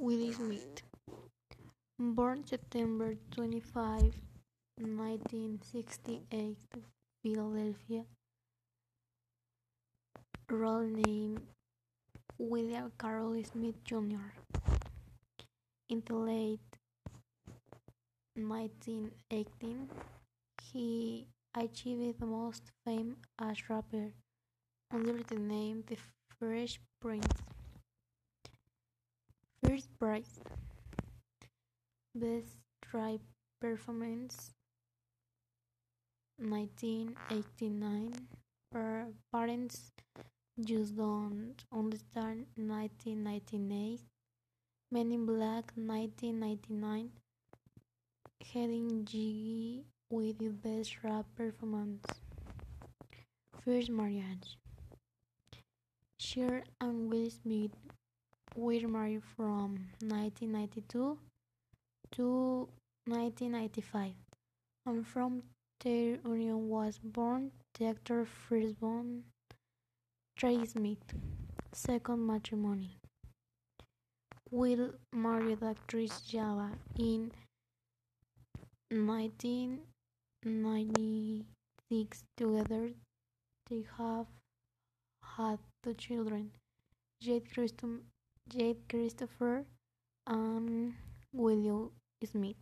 Willie Smith, born September 25, 1968, Philadelphia. Role name William Carroll Smith Jr. In the late 1918, he achieved the most fame as rapper under the name The Fresh Prince. First prize. Best Rap Performance. 1989 Per Parents Just Don't Understand 1998 Men in Black 1999 Gettin' Jiggy with the best rap performance. First Marriage Cher and Will Smith married from 1992 to 1995, and from their union was born the actor firstborn Trey Smith. Second matrimony. Will married actress Jada in 1996. Together, they have had two children, Jade Christopher and William Smith.